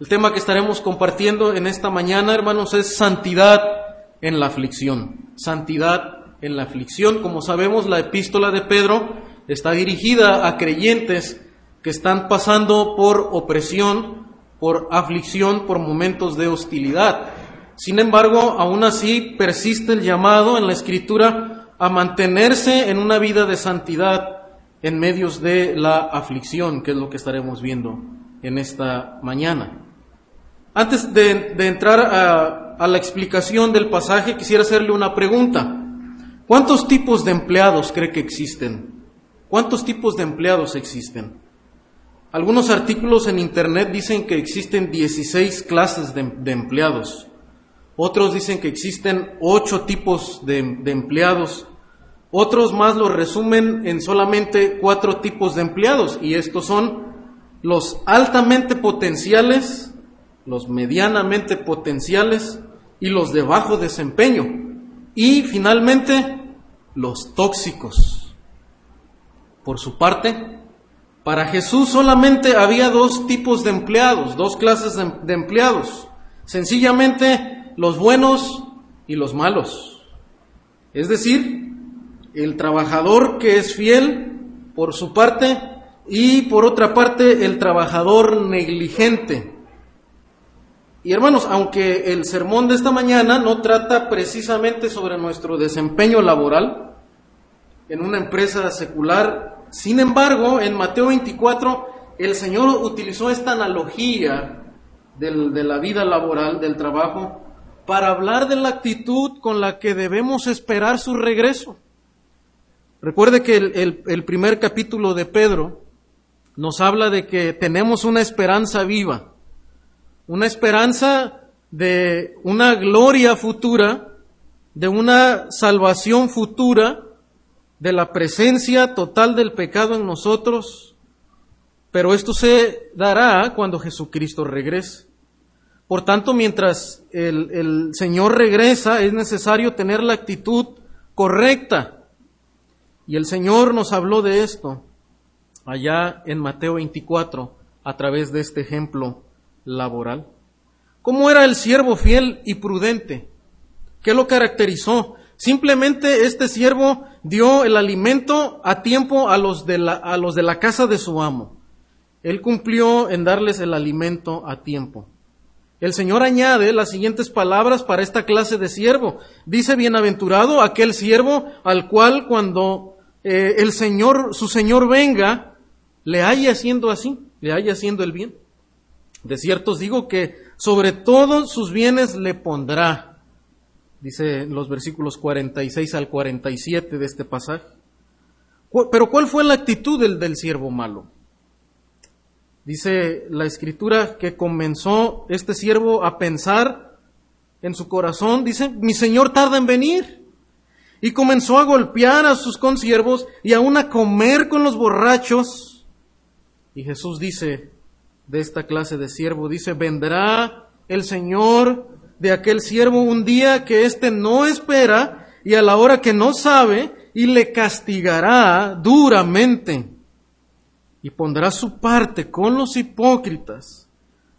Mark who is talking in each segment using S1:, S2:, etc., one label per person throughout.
S1: El tema que estaremos compartiendo en esta mañana, hermanos, es santidad en la aflicción. Santidad en la aflicción. Como sabemos, la epístola de Pedro está dirigida a creyentes que están pasando por opresión, por aflicción, por momentos de hostilidad. Sin embargo, aún así persiste el llamado en la Escritura a mantenerse en una vida de santidad en medios de la aflicción, que es lo que estaremos viendo en esta mañana. Antes de, entrar a, la explicación del pasaje, quisiera hacerle una pregunta. ¿Cuántos tipos de empleados cree que existen? ¿Cuántos tipos de empleados existen? Algunos artículos en Internet dicen que existen 16 clases de, de empleados. Otros dicen que existen 8 tipos de, de, empleados. Otros más lo resumen en solamente 4 tipos de empleados. Y estos son los altamente potenciales, los medianamente potenciales y los de bajo desempeño. Y finalmente, los tóxicos. Por su parte, para Jesús solamente había dos tipos de empleados, dos clases de, empleados. Sencillamente, los buenos y los malos. Es decir, el trabajador que es fiel por su parte y por otra parte el trabajador negligente y hermanos, aunque el sermón de esta mañana no trata precisamente sobre nuestro desempeño laboral en una empresa secular, sin embargo, en Mateo 24 el Señor utilizó esta analogía de la vida laboral, del trabajo, para hablar de la actitud con la que debemos esperar su regreso. Recuerde que el primer capítulo de Pedro nos habla de que tenemos una esperanza viva una esperanza de una gloria futura, de una salvación futura, de la presencia total del pecado en nosotros, pero esto se dará cuando Jesucristo regrese. Por tanto, mientras el, el, Señor regresa, es necesario tener la actitud correcta. Y el Señor nos habló de esto allá en Mateo 24 a través de este ejemplo laboral. ¿Cómo era el siervo fiel y prudente? ¿Qué lo caracterizó? Simplemente este siervo dio el alimento a tiempo a los de la, a los de la casa de su amo. Él cumplió en darles el alimento a tiempo. El Señor añade las siguientes palabras para esta clase de siervo. Dice, bienaventurado aquel siervo al cual cuando eh, el Señor, su Señor venga, le haya haciendo así, le haya haciendo el bien. De cierto os digo que sobre todos sus bienes le pondrá, dice los versículos 46 al 47 de este pasaje. Pero ¿cuál fue la actitud del, del siervo malo? Dice la escritura que comenzó este siervo a pensar en su corazón, dice, mi señor tarda en venir. Y comenzó a golpear a sus consiervos y aún a comer con los borrachos. Y Jesús dice, de esta clase de siervo. Dice, vendrá el Señor de aquel siervo un día que éste no espera y a la hora que no sabe y le castigará duramente y pondrá su parte con los hipócritas.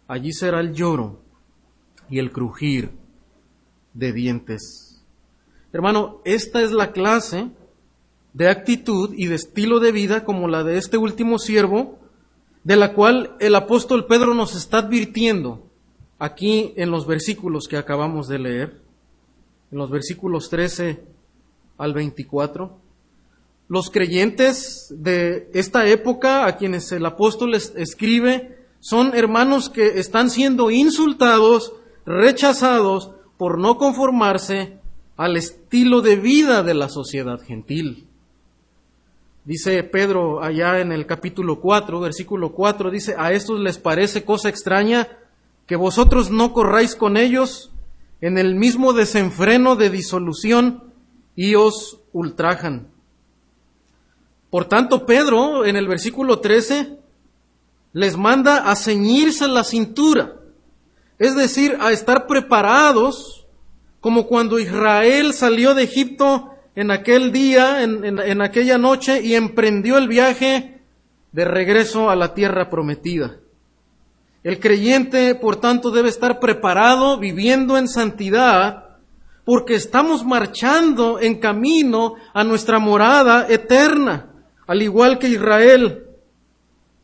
S1: Allí será el lloro y el crujir de dientes. Hermano, esta es la clase de actitud y de estilo de vida como la de este último siervo de la cual el apóstol Pedro nos está advirtiendo aquí en los versículos que acabamos de leer, en los versículos 13 al 24. Los creyentes de esta época a quienes el apóstol escribe son hermanos que están siendo insultados, rechazados por no conformarse al estilo de vida de la sociedad gentil. Dice Pedro allá en el capítulo 4, versículo 4, dice, a estos les parece cosa extraña que vosotros no corráis con ellos en el mismo desenfreno de disolución y os ultrajan. Por tanto, Pedro en el versículo 13 les manda a ceñirse la cintura, es decir, a estar preparados como cuando Israel salió de Egipto en aquel día, en, aquella noche, y emprendió el viaje de regreso a la tierra prometida. El creyente, por tanto, debe estar preparado, viviendo en santidad, porque estamos marchando en camino a nuestra morada eterna, al igual que Israel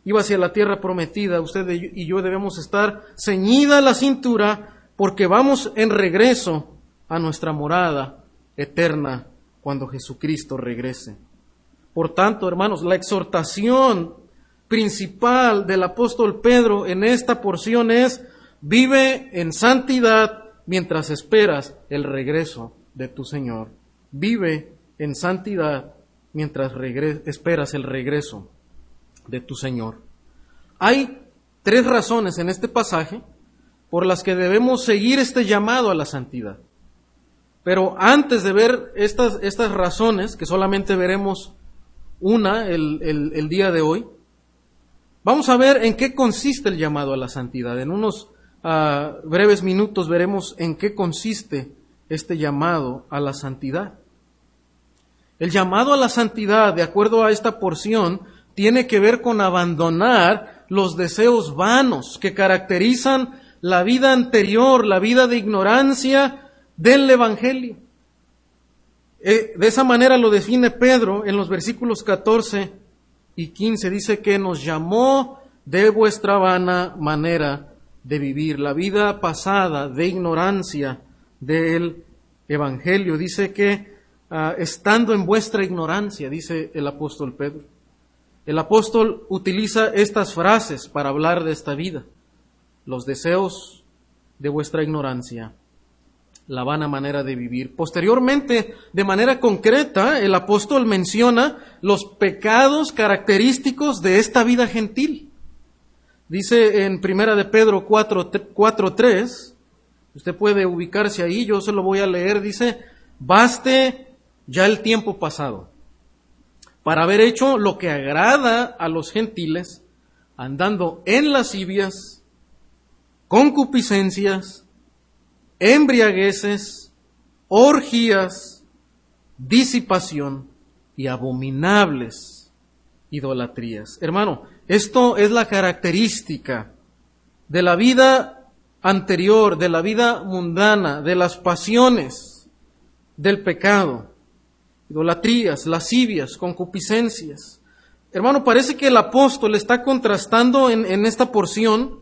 S1: iba hacia la tierra prometida. Usted y yo debemos estar ceñida la cintura porque vamos en regreso a nuestra morada eterna cuando Jesucristo regrese. Por tanto, hermanos, la exhortación principal del apóstol Pedro en esta porción es, vive en santidad mientras esperas el regreso de tu Señor. Vive en santidad mientras esperas el regreso de tu Señor. Hay tres razones en este pasaje por las que debemos seguir este llamado a la santidad. Pero antes de ver estas, estas razones, que solamente veremos una el, el día de hoy, Vamos a ver en qué consiste el llamado a la santidad. En unos ah, breves minutos veremos en qué consiste este llamado a la santidad. El llamado a la santidad, de acuerdo a esta porción, tiene que ver con abandonar los deseos vanos que caracterizan la vida anterior, la vida de ignorancia del Evangelio. Eh, de esa manera lo define Pedro en los versículos 14 y 15 dice que nos llamó de vuestra vana manera de vivir, la vida pasada de ignorancia del Evangelio. Dice que ah, estando en vuestra ignorancia, dice el apóstol Pedro. El apóstol utiliza estas frases para hablar de esta vida, los deseos de vuestra ignorancia la vana manera de vivir. Posteriormente, de manera concreta, el apóstol menciona los pecados característicos de esta vida gentil. Dice en Primera de Pedro 4.3, usted puede ubicarse ahí, yo se lo voy a leer, dice, baste ya el tiempo pasado para haber hecho lo que agrada a los gentiles, andando en lascivias, concupiscencias, embriagueces, orgías, disipación y abominables idolatrías. Hermano, esto es la característica de la vida anterior, de la vida mundana, de las pasiones, del pecado, idolatrías, lascivias, concupiscencias. Hermano, parece que el apóstol está contrastando en, en esta porción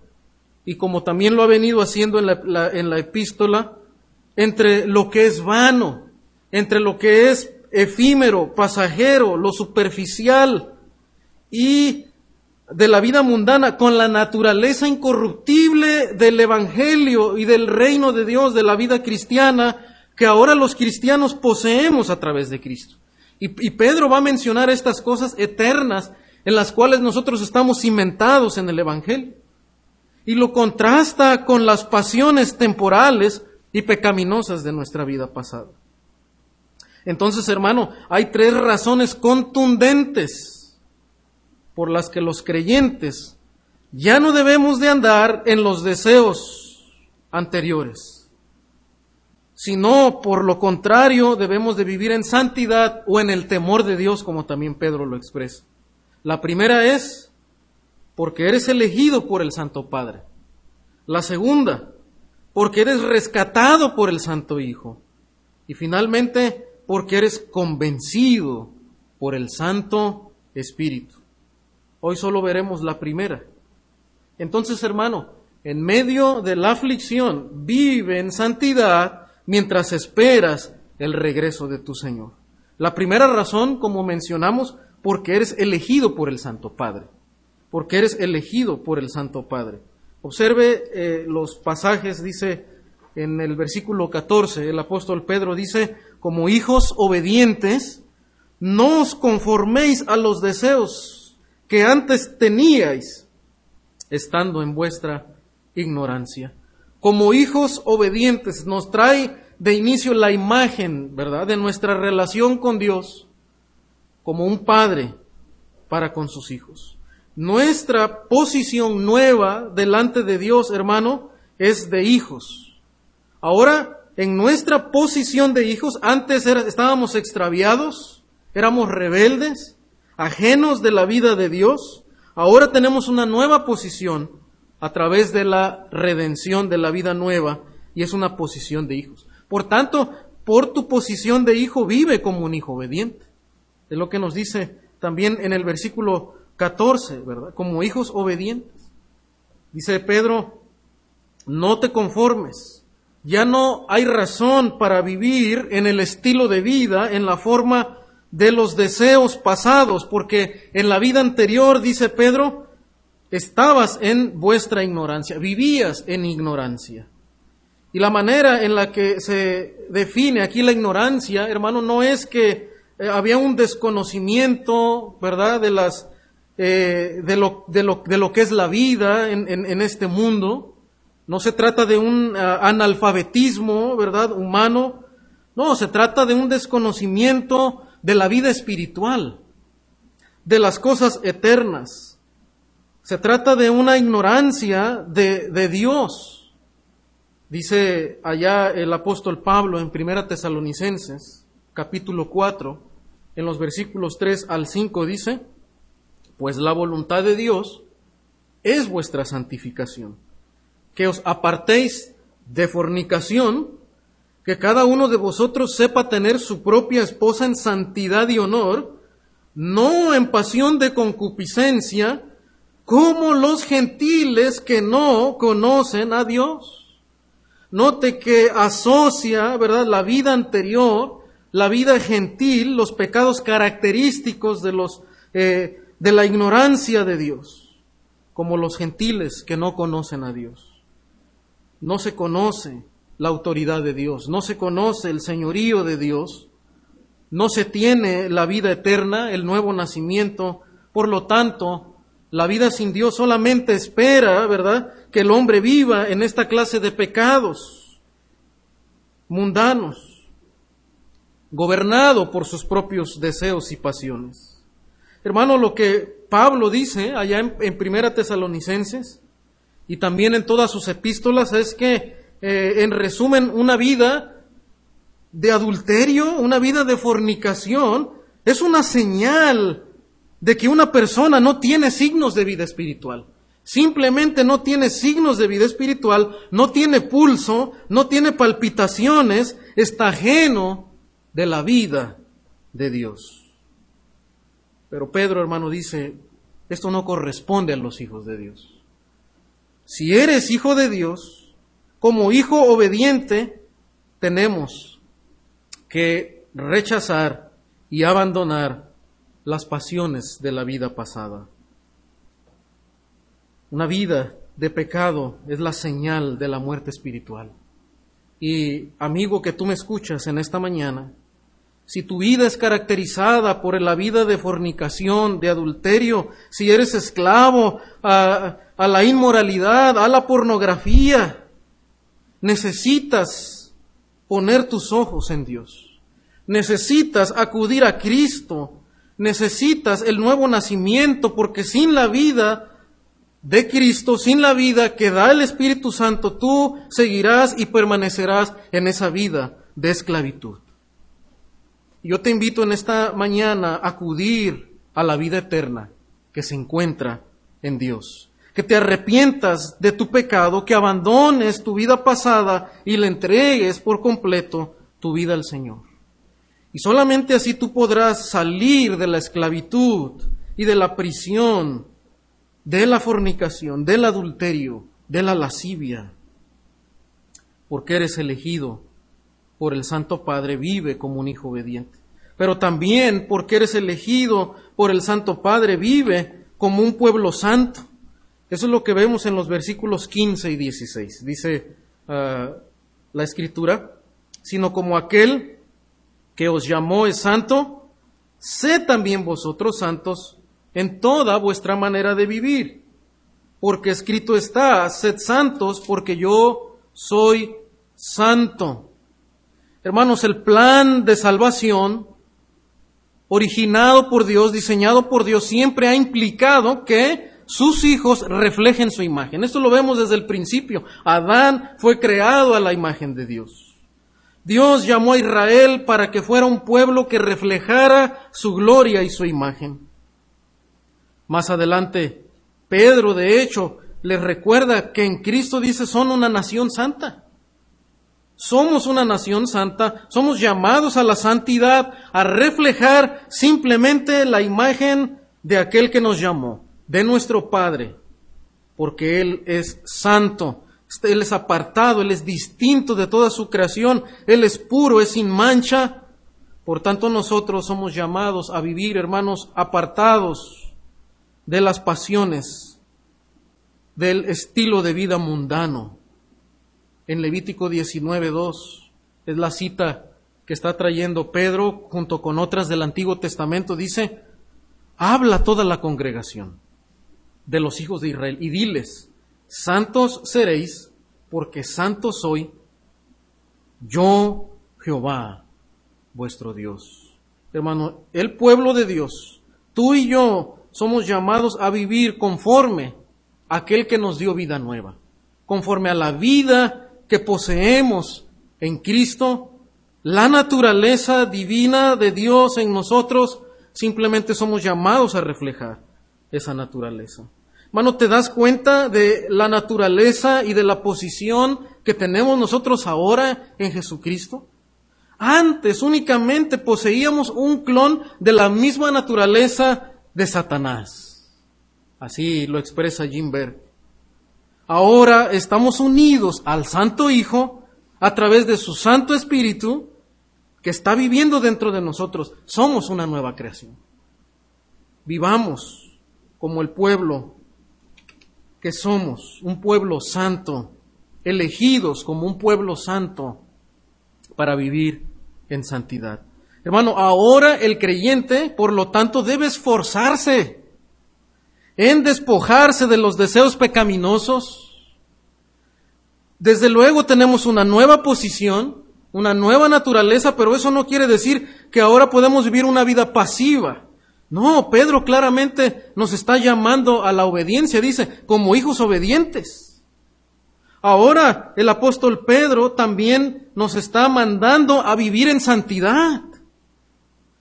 S1: y como también lo ha venido haciendo en la, en la epístola, entre lo que es vano, entre lo que es efímero, pasajero, lo superficial y de la vida mundana con la naturaleza incorruptible del Evangelio y del reino de Dios, de la vida cristiana, que ahora los cristianos poseemos a través de Cristo. Y, y, Pedro va a mencionar estas cosas eternas en las cuales nosotros estamos cimentados en el Evangelio y lo contrasta con las pasiones temporales y pecaminosas de nuestra vida pasada. Entonces, hermano, hay tres razones contundentes por las que los creyentes ya no debemos de andar en los deseos anteriores, sino por lo contrario debemos de vivir en santidad o en el temor de Dios, como también Pedro lo expresa. La primera es porque eres elegido por el Santo Padre. La segunda, porque eres rescatado por el Santo Hijo. Y finalmente, porque eres convencido por el Santo Espíritu. Hoy solo veremos la primera. Entonces, hermano, en medio de la aflicción, vive en santidad mientras esperas el regreso de tu Señor. La primera razón, como mencionamos, porque eres elegido por el Santo Padre porque eres elegido por el Santo Padre. Observe eh, los pasajes, dice en el versículo 14, el apóstol Pedro dice, como hijos obedientes, no os conforméis a los deseos que antes teníais, estando en vuestra ignorancia. Como hijos obedientes nos trae de inicio la imagen, ¿verdad?, de nuestra relación con Dios como un padre para con sus hijos. Nuestra posición nueva delante de Dios, hermano, es de hijos. Ahora, en nuestra posición de hijos, antes estábamos extraviados, éramos rebeldes, ajenos de la vida de Dios. Ahora tenemos una nueva posición a través de la redención de la vida nueva y es una posición de hijos. Por tanto, por tu posición de hijo vive como un hijo obediente. Es lo que nos dice también en el versículo 14, ¿verdad? Como hijos obedientes. Dice Pedro, no te conformes. Ya no hay razón para vivir en el estilo de vida, en la forma de los deseos pasados, porque en la vida anterior, dice Pedro, estabas en vuestra ignorancia, vivías en ignorancia. Y la manera en la que se define aquí la ignorancia, hermano, no es que eh, había un desconocimiento, ¿verdad?, de las, eh, de, lo, de, lo, de, lo, que es la vida en, en, este mundo. No se trata de un uh, analfabetismo, ¿verdad?, humano. No, se trata de un desconocimiento de la vida espiritual, de las cosas eternas. Se trata de una ignorancia de, de Dios. Dice allá el apóstol Pablo en Primera Tesalonicenses, capítulo 4, en los versículos 3 al 5 dice, pues la voluntad de Dios es vuestra santificación, que os apartéis de fornicación, que cada uno de vosotros sepa tener su propia esposa en santidad y honor, no en pasión de concupiscencia, como los gentiles que no conocen a Dios. Note que asocia, ¿verdad?, la vida anterior, la vida gentil, los pecados característicos de los, eh, de la ignorancia de Dios, como los gentiles que no conocen a Dios. No se conoce la autoridad de Dios, no se conoce el señorío de Dios, no se tiene la vida eterna, el nuevo nacimiento, por lo tanto, la vida sin Dios solamente espera, ¿verdad?, que el hombre viva en esta clase de pecados mundanos, gobernado por sus propios deseos y pasiones. Hermano, lo que Pablo dice allá en, Primera Tesalonicenses y también en todas sus epístolas es que eh, en resumen, una vida de adulterio, una vida de fornicación, es una señal de que una persona no tiene signos de vida espiritual. Simplemente no tiene signos de vida espiritual, no tiene pulso, no tiene palpitaciones, está ajeno de la vida de Dios. Pero Pedro, hermano, dice, esto no corresponde a los hijos de Dios. Si eres hijo de Dios, como hijo obediente, tenemos que rechazar y abandonar las pasiones de la vida pasada. Una vida de pecado es la señal de la muerte espiritual. Y amigo que tú me escuchas en esta mañana, si tu vida es caracterizada por la vida de fornicación, de adulterio, si eres esclavo a, la inmoralidad, a la pornografía, necesitas poner tus ojos en Dios. Necesitas acudir a Cristo. Necesitas el nuevo nacimiento porque sin la vida de Cristo, sin la vida que da el Espíritu Santo, tú seguirás y permanecerás en esa vida de esclavitud. Yo te invito en esta mañana a acudir a la vida eterna que se encuentra en Dios que te arrepientas de tu pecado, que abandones tu vida pasada y le entregues por completo tu vida al Señor. Y solamente así tú podrás salir de la esclavitud y de la prisión, de la fornicación, del adulterio, de la lascivia, porque eres elegido por el Santo Padre, vive como un hijo obediente. Pero también porque eres elegido por el Santo Padre, vive como un pueblo santo eso es lo que vemos en los versículos 15 y 16. Dice uh, la escritura, sino como aquel que os llamó es santo, sed también vosotros santos en toda vuestra manera de vivir. Porque escrito está, sed santos porque yo soy santo. Hermanos, el plan de salvación originado por Dios, diseñado por Dios, siempre ha implicado que sus hijos reflejen su imagen. Esto lo vemos desde el principio. Adán fue creado a la imagen de Dios. Dios llamó a Israel para que fuera un pueblo que reflejara su gloria y su imagen. Más adelante, Pedro, de hecho, les recuerda que en Cristo dice son una nación santa. Somos una nación santa, somos llamados a la santidad, a reflejar simplemente la imagen de aquel que nos llamó, de nuestro Padre, porque Él es santo, Él es apartado, Él es distinto de toda su creación, Él es puro, es sin mancha. Por tanto nosotros somos llamados a vivir, hermanos, apartados de las pasiones, del estilo de vida mundano en Levítico 19.2. Es la cita que está trayendo Pedro junto con otras del Antiguo Testamento. Dice, habla toda la congregación de los hijos de Israel y diles, santos seréis porque santo soy yo Jehová, vuestro Dios. Hermano, el pueblo de Dios, tú y yo somos llamados a vivir conforme a aquel que nos dio vida nueva, conforme a la vida que poseemos en Cristo, la naturaleza divina de Dios en nosotros, simplemente somos llamados a reflejar esa naturaleza. Hermano, ¿te das cuenta de la naturaleza y de la posición que tenemos nosotros ahora en Jesucristo? Antes únicamente poseíamos un clon de la misma naturaleza de Satanás. Así lo expresa Jim Berg. Ahora estamos unidos al Santo Hijo a través de su Santo Espíritu que está viviendo dentro de nosotros. Somos una nueva creación. Vivamos como el pueblo que somos, un pueblo santo, elegidos como un pueblo santo para vivir en santidad. Hermano, ahora el creyente, por lo tanto, debe esforzarse en despojarse de los deseos pecaminosos. Desde luego tenemos una nueva posición, una nueva naturaleza, pero eso no quiere decir que ahora podemos vivir una vida pasiva. No, Pedro claramente nos está llamando a la obediencia, dice, como hijos obedientes. Ahora el apóstol Pedro también nos está mandando a vivir en santidad.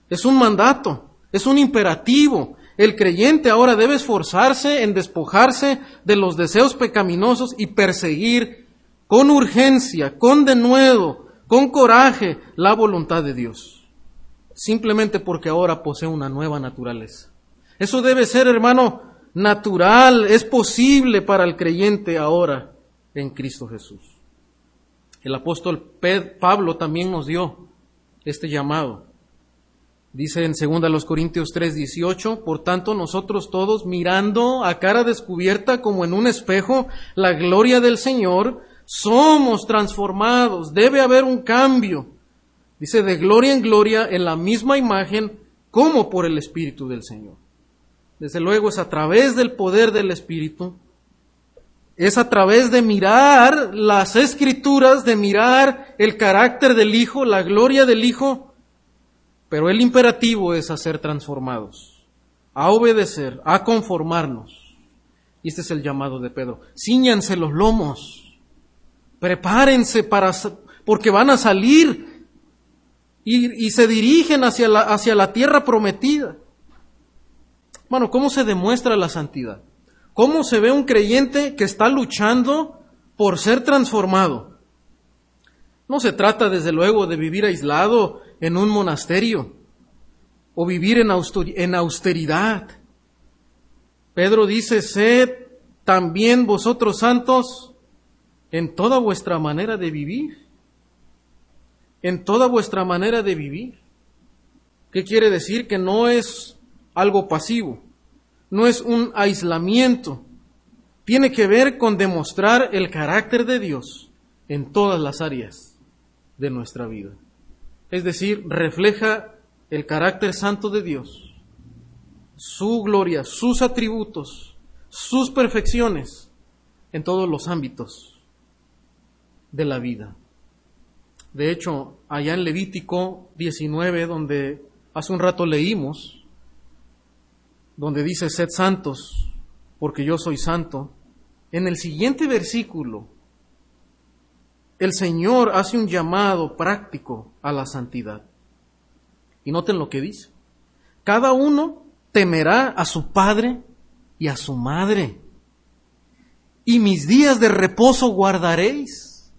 S1: Es un mandato, es un imperativo, el creyente ahora debe esforzarse en despojarse de los deseos pecaminosos y perseguir con urgencia, con denuedo, con coraje la voluntad de Dios. Simplemente porque ahora posee una nueva naturaleza. Eso debe ser, hermano, natural, es posible para el creyente ahora en Cristo Jesús. El apóstol Pablo también nos dio este llamado. Dice en 2 Corintios 3, 18, por tanto nosotros todos mirando a cara descubierta como en un espejo la gloria del Señor, somos transformados, debe haber un cambio. Dice de gloria en gloria en la misma imagen como por el Espíritu del Señor. Desde luego es a través del poder del Espíritu, es a través de mirar las escrituras, de mirar el carácter del Hijo, la gloria del Hijo, pero el imperativo es a ser transformados, a obedecer, a conformarnos. Y este es el llamado de Pedro. Cíñanse los lomos, prepárense para, porque van a salir y, y se dirigen hacia la, hacia la tierra prometida. Bueno, ¿cómo se demuestra la santidad? ¿Cómo se ve un creyente que está luchando por ser transformado? No se trata, desde luego, de vivir aislado en un monasterio o vivir en austeridad. Pedro dice, sed también vosotros santos en toda vuestra manera de vivir. En toda vuestra manera de vivir. ¿Qué quiere decir? Que no es algo pasivo, no es un aislamiento. Tiene que ver con demostrar el carácter de Dios en todas las áreas de nuestra vida es decir, refleja el carácter santo de Dios, su gloria, sus atributos, sus perfecciones en todos los ámbitos de la vida. De hecho, allá en Levítico 19, donde hace un rato leímos, donde dice, sed santos, porque yo soy santo, en el siguiente versículo, el Señor hace un llamado práctico a la santidad. Y noten lo que dice. Cada uno temerá a su padre y a su madre. y mis días de reposo guardaréis.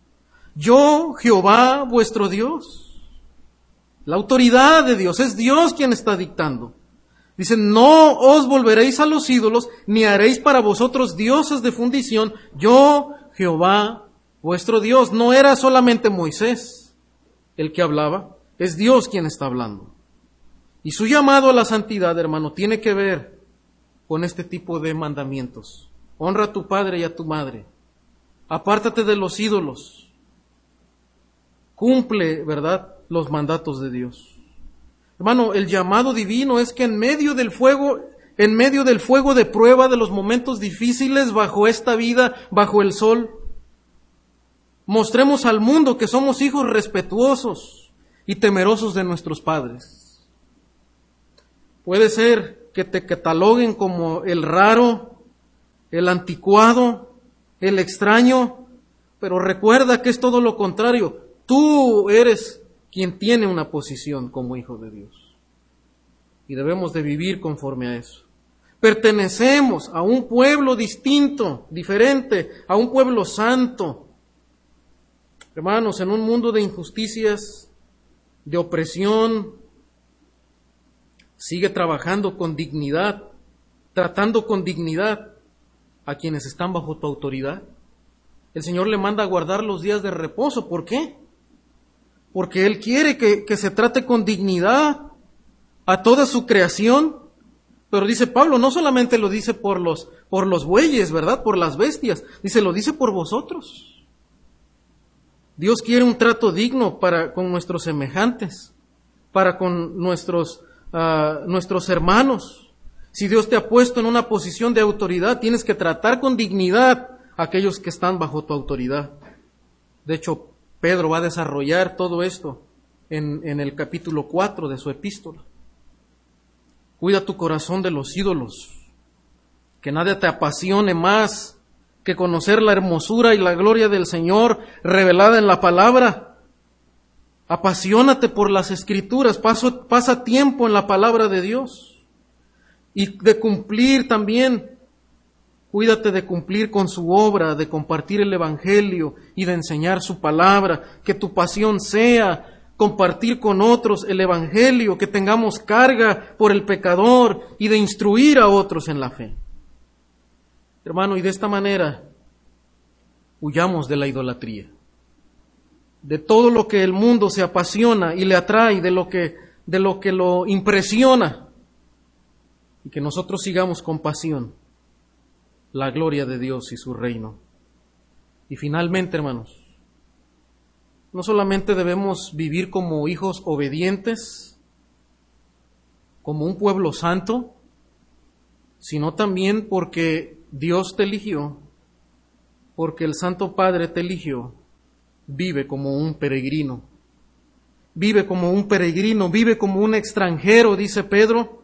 S1: Yo, Jehová, vuestro Dios. La autoridad de Dios, es Dios quien está dictando. Dice, no os volveréis a los ídolos, ni haréis para vosotros dioses de fundición. Yo, Jehová, vuestro Dios. No era solamente Moisés el que hablaba, es Dios quien está hablando. Y su llamado a la santidad, hermano, tiene que ver con este tipo de mandamientos. Honra a tu padre y a tu madre. Apártate de los ídolos. Cumple, ¿verdad?, los mandatos de Dios. Hermano, el llamado divino es que en medio del fuego, en medio del fuego de prueba de los momentos difíciles bajo esta vida, bajo el sol, mostremos al mundo que somos hijos respetuosos y temerosos de nuestros padres. Puede ser que te cataloguen como el raro, el anticuado, el extraño, pero recuerda que es todo lo contrario. Tú eres quien tiene una posición como hijo de Dios. Y debemos de vivir conforme a eso. Pertenecemos a un pueblo distinto, diferente, a un pueblo santo. Hermanos, en un mundo de injusticias, de opresión, sigue trabajando con dignidad, tratando con dignidad a quienes están bajo tu autoridad. El Señor le manda a guardar los días de reposo. ¿Por qué? Porque Él quiere que, que se trate con dignidad a toda su creación. Pero dice Pablo, no solamente lo dice por los, por los bueyes, ¿verdad? Por las bestias. Dice, lo dice por vosotros. Dios quiere un trato digno para con nuestros semejantes, para con nuestros, uh, nuestros hermanos. Si Dios te ha puesto en una posición de autoridad, tienes que tratar con dignidad a aquellos que están bajo tu autoridad. De hecho, Pedro va a desarrollar todo esto en, en el capítulo 4 de su epístola. Cuida tu corazón de los ídolos, que nada te apasione más que conocer la hermosura y la gloria del Señor revelada en la palabra. Apasionate por las escrituras, pasa tiempo en la palabra de Dios y de cumplir también. Cuídate de cumplir con su obra, de compartir el Evangelio y de enseñar su palabra. Que tu pasión sea compartir con otros el Evangelio, que tengamos carga por el pecador y de instruir a otros en la fe. Hermano, y de esta manera huyamos de la idolatría, de todo lo que el mundo se apasiona y le atrae, de lo que, de lo, que lo impresiona y que nosotros sigamos con pasión la gloria de Dios y su reino. Y finalmente, hermanos, no solamente debemos vivir como hijos obedientes, como un pueblo santo, sino también porque Dios te eligió, porque el Santo Padre te eligió, vive como un peregrino. Vive como un peregrino, vive como un extranjero, dice Pedro,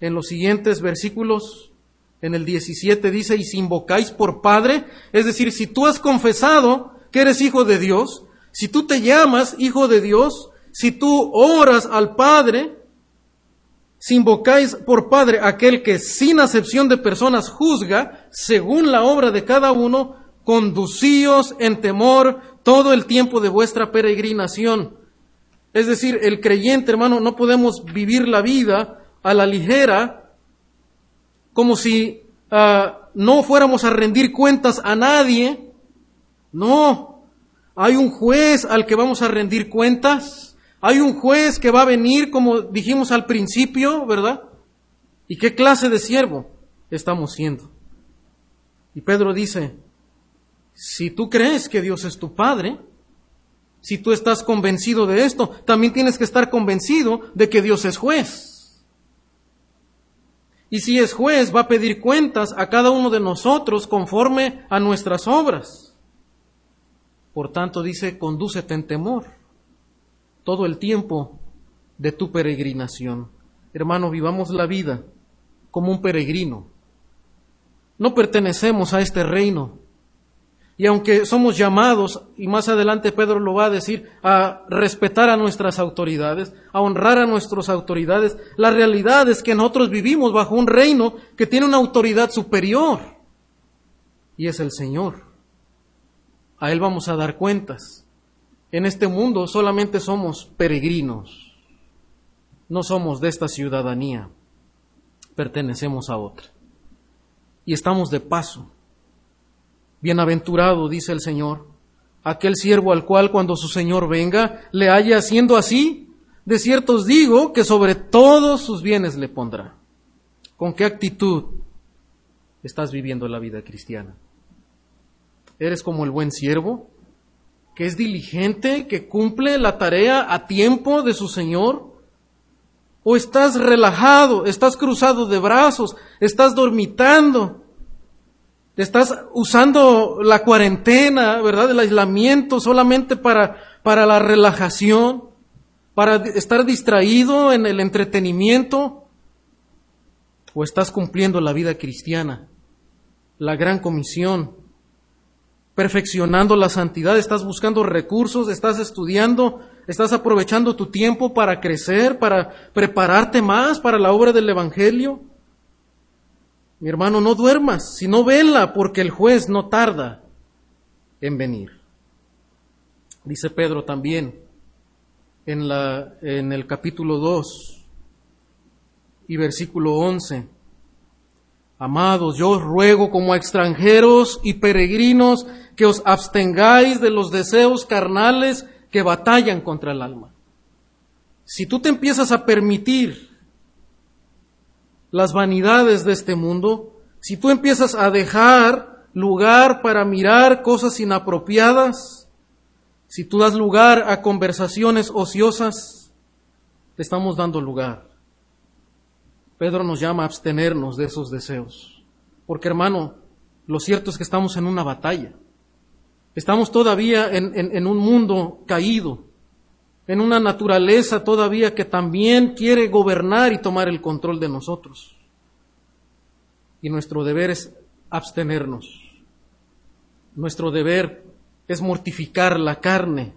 S1: en los siguientes versículos, en el 17 dice, y si invocáis por Padre, es decir, si tú has confesado que eres hijo de Dios, si tú te llamas hijo de Dios, si tú oras al Padre, si invocáis por Padre aquel que sin acepción de personas juzga, según la obra de cada uno, conducíos en temor todo el tiempo de vuestra peregrinación. Es decir, el creyente, hermano, no podemos vivir la vida a la ligera, como si uh, no fuéramos a rendir cuentas a nadie. No, hay un juez al que vamos a rendir cuentas. Hay un juez que va a venir, como dijimos al principio, ¿verdad? ¿Y qué clase de siervo estamos siendo? Y Pedro dice, si tú crees que Dios es tu Padre, si tú estás convencido de esto, también tienes que estar convencido de que Dios es juez. Y si es juez, va a pedir cuentas a cada uno de nosotros conforme a nuestras obras. Por tanto, dice, condúcete en temor todo el tiempo de tu peregrinación. Hermano, vivamos la vida como un peregrino. No pertenecemos a este reino, y aunque somos llamados, y más adelante Pedro lo va a decir, a respetar a nuestras autoridades, a honrar a nuestras autoridades, la realidad es que nosotros vivimos bajo un reino que tiene una autoridad superior. y es el Señor. A Él vamos a dar cuentas. En este mundo solamente somos peregrinos. No somos de esta ciudadanía. Pertenecemos a otra. Y estamos de paso. Bienaventurado, dice el Señor, aquel siervo al cual cuando su Señor venga le haya haciendo así. De cierto os digo que sobre todos sus bienes le pondrá. ¿Con qué actitud estás viviendo la vida cristiana? ¿Eres como el buen siervo, que es diligente, que cumple la tarea a tiempo de su Señor? ¿O estás relajado, estás cruzado de brazos, estás dormitando, estás usando la cuarentena, ¿verdad? El aislamiento solamente para, para la relajación, para estar distraído en el entretenimiento? ¿O estás cumpliendo la vida cristiana, la gran comisión, perfeccionando la santidad, estás buscando recursos, estás estudiando, estás aprovechando tu tiempo para crecer, para prepararte más para la obra del Evangelio. Mi hermano, no duermas, sino vela, porque el juez no tarda en venir. Dice Pedro también en, la, en el capítulo 2 y versículo 11. Amados, yo os ruego como a extranjeros y peregrinos que os abstengáis de los deseos carnales que batallan contra el alma. Si tú te empiezas a permitir las vanidades de este mundo, si tú empiezas a dejar lugar para mirar cosas inapropiadas, si tú das lugar a conversaciones ociosas, te estamos dando lugar Pedro nos llama a abstenernos de esos deseos. Porque hermano, lo cierto es que estamos en una batalla. Estamos todavía en, un mundo caído, en una naturaleza todavía que también quiere gobernar y tomar el control de nosotros. Y nuestro deber es abstenernos. Nuestro deber es mortificar la carne,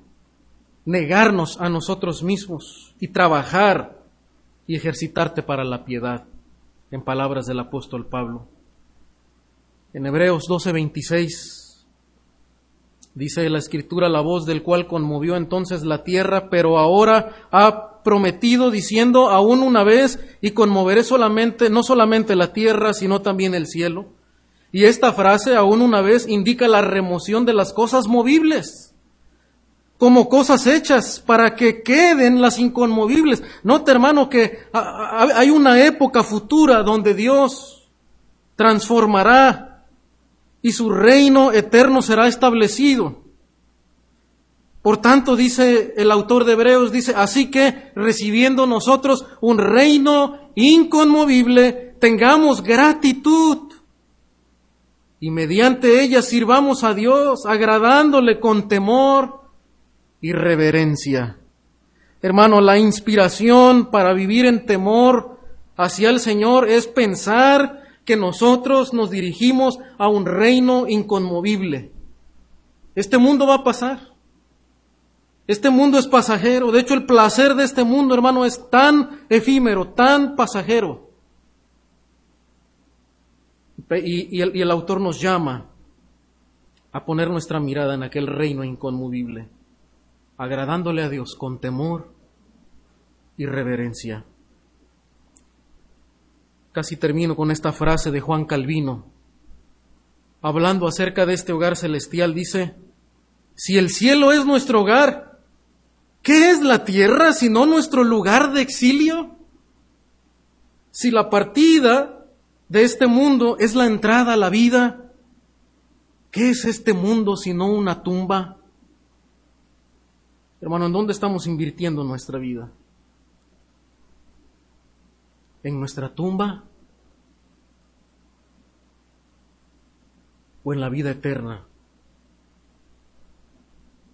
S1: negarnos a nosotros mismos y trabajar y ejercitarte para la piedad, en palabras del apóstol Pablo. En Hebreos 12:26 dice la escritura, la voz del cual conmovió entonces la tierra, pero ahora ha prometido diciendo aún una vez y conmoveré solamente, no solamente la tierra, sino también el cielo. Y esta frase aún una vez indica la remoción de las cosas movibles como cosas hechas para que queden las inconmovibles. Note, hermano, que hay una época futura donde Dios transformará y su reino eterno será establecido. Por tanto, dice el autor de Hebreos, dice, así que recibiendo nosotros un reino inconmovible, tengamos gratitud y mediante ella sirvamos a Dios, agradándole con temor y reverencia. Hermano, la inspiración para vivir en temor hacia el Señor es pensar que nosotros nos dirigimos a un reino inconmovible. Este mundo va a pasar. Este mundo es pasajero. De hecho, el placer de este mundo, hermano, es tan efímero, tan pasajero. Y, el, y el autor nos llama a poner nuestra mirada en aquel reino inconmovible agradándole a Dios con temor y reverencia. Casi termino con esta frase de Juan Calvino. Hablando acerca de este hogar celestial, dice, si el cielo es nuestro hogar, ¿qué es la tierra sino nuestro lugar de exilio? Si la partida de este mundo es la entrada a la vida, ¿qué es este mundo sino una tumba? Hermano, ¿en dónde estamos invirtiendo nuestra vida? ¿En nuestra tumba? ¿O en la vida eterna?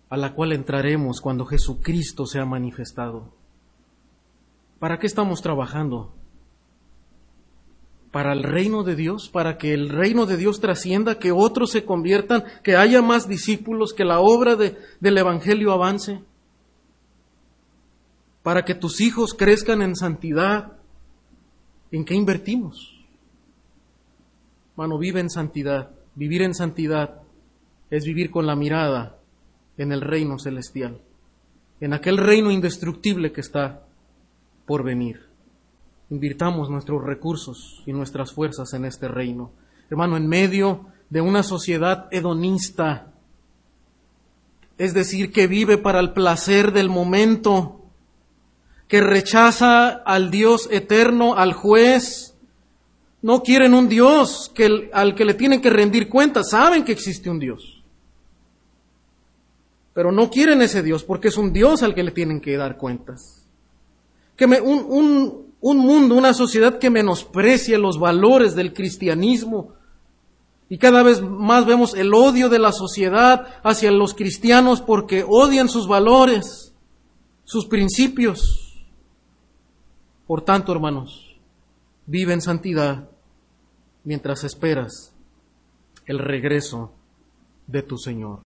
S1: a la cual entraremos cuando Jesucristo sea manifestado. ¿Para qué estamos trabajando? ¿Para el reino de Dios? ¿Para que el reino de Dios trascienda, que otros se conviertan, que haya más discípulos, que la obra del Evangelio avance? para que tus hijos crezcan en santidad, ¿en qué invertimos? Mano, vive en santidad, Vivir en santidad es vivir con la mirada en el reino celestial, en aquel reino indestructible que está por venir. Invirtamos nuestros recursos y nuestras fuerzas en este reino. Hermano, en medio de una sociedad hedonista, es decir, que vive para el placer del momento, que rechaza al Dios eterno, al juez, no quieren un Dios al que le tienen que rendir cuentas, saben que existe un Dios. Pero no quieren ese Dios porque es un Dios al que le tienen que dar cuentas. Que me, un, un, un mundo, una sociedad que menosprecia los valores del cristianismo. Y cada vez más vemos el odio de la sociedad hacia los cristianos porque odian sus valores, sus principios. Por tanto, hermanos, vive en santidad mientras esperas el regreso de tu Señor.